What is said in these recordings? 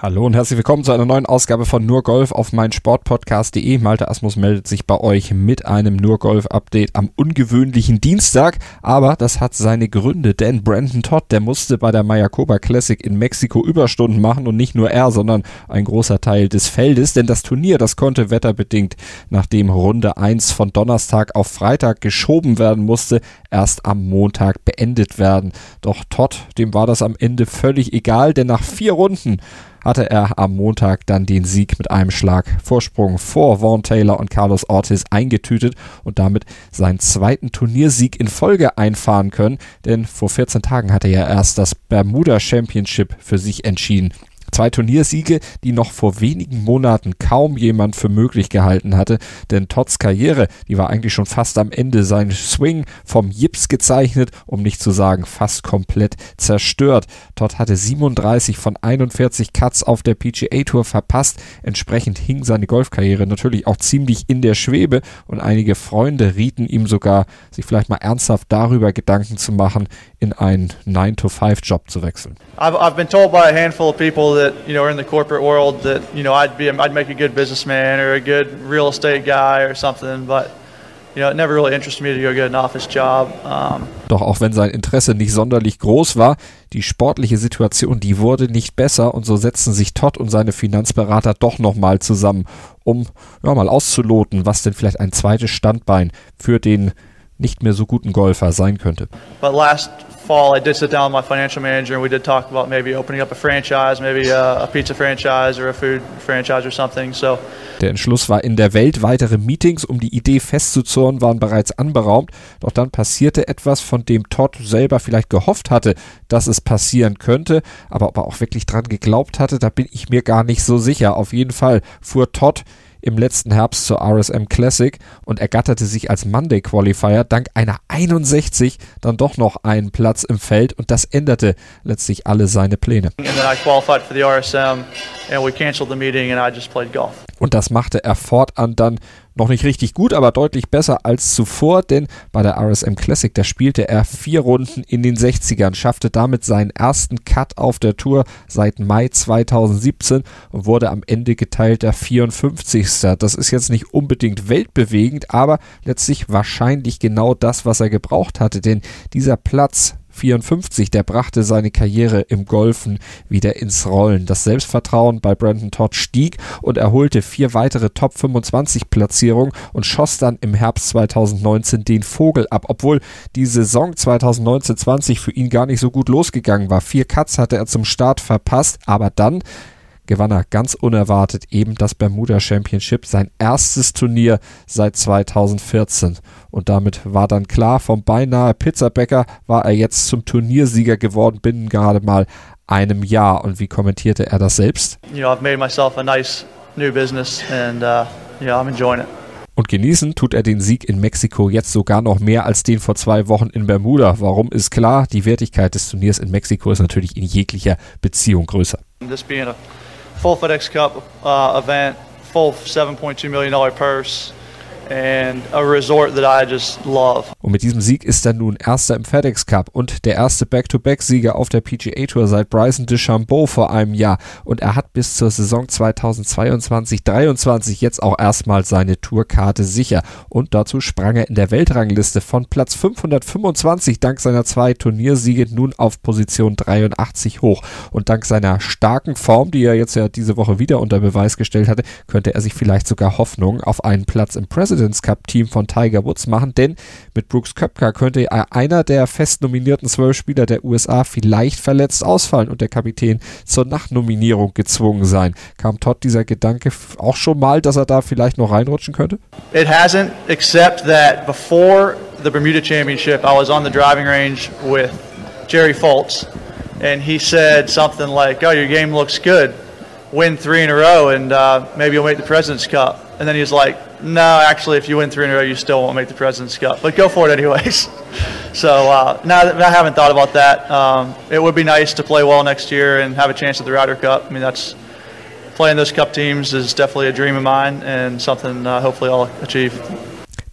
Hallo und herzlich willkommen zu einer neuen Ausgabe von Nur Golf auf meinsportpodcast.de. Malte Asmus meldet sich bei euch mit einem Nur Golf Update am ungewöhnlichen Dienstag, aber das hat seine Gründe, denn Brandon Todd, der musste bei der Mayakoba Classic in Mexiko Überstunden machen und nicht nur er, sondern ein großer Teil des Feldes, denn das Turnier, das konnte wetterbedingt, nachdem Runde 1 von Donnerstag auf Freitag geschoben werden musste, erst am Montag beendet werden. Doch Todd, dem war das am Ende völlig egal, denn nach vier Runden hatte er am Montag dann den Sieg mit einem Schlag Vorsprung vor Vaughn Taylor und Carlos Ortiz eingetütet und damit seinen zweiten Turniersieg in Folge einfahren können, denn vor 14 Tagen hatte er erst das Bermuda Championship für sich entschieden. Zwei Turniersiege, die noch vor wenigen Monaten kaum jemand für möglich gehalten hatte, denn Todds Karriere, die war eigentlich schon fast am Ende. Sein Swing vom Jips gezeichnet, um nicht zu sagen fast komplett zerstört. Todd hatte 37 von 41 Cuts auf der PGA Tour verpasst. Entsprechend hing seine Golfkarriere natürlich auch ziemlich in der Schwebe und einige Freunde rieten ihm sogar, sich vielleicht mal ernsthaft darüber Gedanken zu machen, in einen 9-to-5-Job zu wechseln. I've, I've been told by a handful of people that you know are in the corporate world that you know I'd be I'd make a good businessman or a good real estate guy or something, but you know it never really interested me to go get an office job. Um, Doch auch wenn sein Interesse nicht sonderlich groß war, die sportliche Situation, die wurde nicht besser und so setzten sich Todd und seine Finanzberater doch nochmal zusammen, um ja, mal auszuloten, was denn vielleicht ein zweites Standbein für den nicht mehr so guten Golfer sein könnte. But last fall, I did sit down with my financial manager and we did talk about maybe opening up a franchise, maybe a, a pizza franchise or a food franchise or something. So der Entschluss war in der Welt. Weitere Meetings, um die Idee festzuzurren, waren bereits anberaumt. Doch dann passierte etwas, von dem Todd selber vielleicht gehofft hatte, dass es passieren könnte. Aber ob er auch wirklich dran geglaubt hatte, da bin ich mir gar nicht so sicher. Auf jeden Fall fuhr Todd im letzten Herbst zur RSM Classic und ergatterte sich als Monday Qualifier dank einer 61 dann doch noch einen Platz im Feld und das änderte letztlich alle seine Pläne. and then I qualified for the RSM and we canceled the meeting and I just played golf. Und das machte er fortan dann noch nicht richtig gut, aber deutlich besser als zuvor, denn bei der RSM Classic, da spielte er vier Runden in den 60ern, schaffte damit seinen ersten Cut auf der Tour seit Mai 2017 und wurde am Ende geteilter 54. Das ist jetzt nicht unbedingt weltbewegend, aber letztlich wahrscheinlich genau das, was er gebraucht hatte, denn dieser Platz 54, der brachte seine Karriere im Golfen wieder ins Rollen. Das Selbstvertrauen bei Brandon Todd stieg und er holte vier weitere Top 25 Platzierungen und schoss dann im Herbst 2019 den Vogel ab, obwohl die Saison 2019-20 für ihn gar nicht so gut losgegangen war. Vier Cuts hatte er zum Start verpasst, aber dann gewann er ganz unerwartet eben das Bermuda Championship, sein erstes Turnier seit 2014. Und damit war dann klar, vom beinahe Pizzabäcker war er jetzt zum Turniersieger geworden, binnen gerade mal einem Jahr. Und wie kommentierte er das selbst? You know, I've made myself a nice new business and uh, yeah, I'm enjoying it. Und genießen tut er den Sieg in Mexiko jetzt sogar noch mehr als den vor zwei Wochen in Bermuda. Warum ist klar? Die Wertigkeit des Turniers in Mexiko ist natürlich in jeglicher Beziehung größer. This being a full FedEx Cup uh, event, full $7.2 million purse, Und mit diesem Sieg ist er nun Erster im FedEx Cup und der erste Back-to-Back-Sieger auf der PGA Tour seit Bryson DeChambeau vor einem Jahr. Und er hat bis zur Saison 2022-23 jetzt auch erstmal seine Tourkarte sicher. Und dazu sprang er in der Weltrangliste von Platz 525 dank seiner zwei Turniersiege nun auf Position 83 hoch. Und dank seiner starken Form, die er jetzt ja diese Woche wieder unter Beweis gestellt hatte, könnte er sich vielleicht sogar Hoffnung auf einen Platz im President Presidents Cup Team von Tiger Woods machen, denn mit Brooks Köpka könnte einer der fest nominierten zwölf Spieler der USA vielleicht verletzt ausfallen und der Kapitän zur Nachnominierung gezwungen sein. Kam Todd dieser Gedanke auch schon mal, dass er da vielleicht noch reinrutschen könnte? It hasn't, except that before the Bermuda Championship, I was on the driving range with Jerry Foltz, and he said something like, "Oh, your game looks good. Win three in a row, and uh, maybe you'll make the President's Cup." And then he's like, no, actually, if you win three in a row, you still won't make the President's Cup. But go for it anyways. so uh, now I haven't thought about that. Um, it would be nice to play well next year and have a chance at the Ryder Cup. I mean, that's playing those Cup teams is definitely a dream of mine and something uh, hopefully I'll achieve.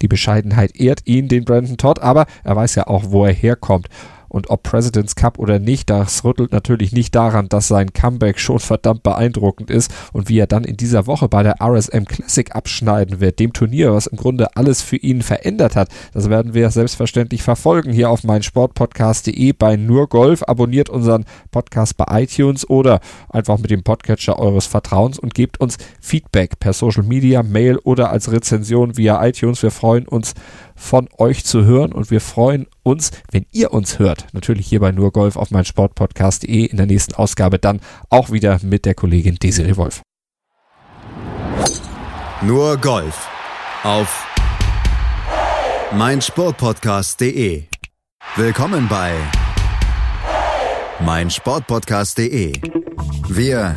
Die Bescheidenheit ehrt ihn, den Brandon Todd, aber er weiß ja auch, wo er herkommt. Und ob President's Cup oder nicht, das rüttelt natürlich nicht daran, dass sein Comeback schon verdammt beeindruckend ist und wie er dann in dieser Woche bei der RSM Classic abschneiden wird, dem Turnier, was im Grunde alles für ihn verändert hat. Das werden wir selbstverständlich verfolgen hier auf meinsportpodcast.de bei nur Golf. Abonniert unseren Podcast bei iTunes oder einfach mit dem Podcatcher eures Vertrauens und gebt uns Feedback per Social Media, Mail oder als Rezension via iTunes. Wir freuen uns von euch zu hören und wir freuen uns, wenn ihr uns hört. Natürlich hier bei nur Golf auf mein Sportpodcast.de in der nächsten Ausgabe dann auch wieder mit der Kollegin Desiree Wolf. Nur Golf auf mein Sportpodcast.de. Willkommen bei mein Sportpodcast.de. Wir